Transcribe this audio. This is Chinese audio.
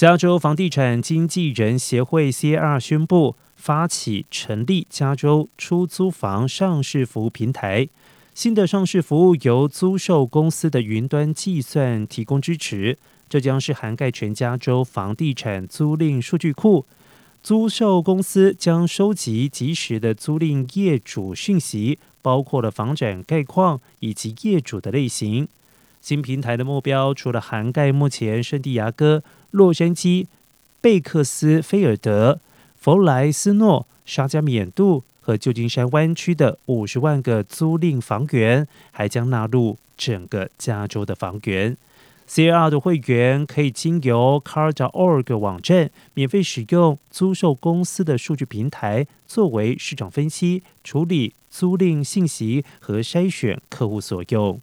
加州房地产经纪人协会 （CAR） 宣布发起成立加州出租房上市服务平台。新的上市服务由租售公司的云端计算提供支持，这将是涵盖全加州房地产租赁数据库。租售公司将收集及时的租赁业主讯息，包括了房产概况以及业主的类型。新平台的目标除了涵盖目前圣地亚哥。洛杉矶、贝克斯菲尔德、弗莱斯诺、沙加缅度和旧金山湾区的五十万个租赁房源，还将纳入整个加州的房源。CR 的会员可以经由 Car.org 网站免费使用租售公司的数据平台，作为市场分析、处理租赁信息和筛选客户所用。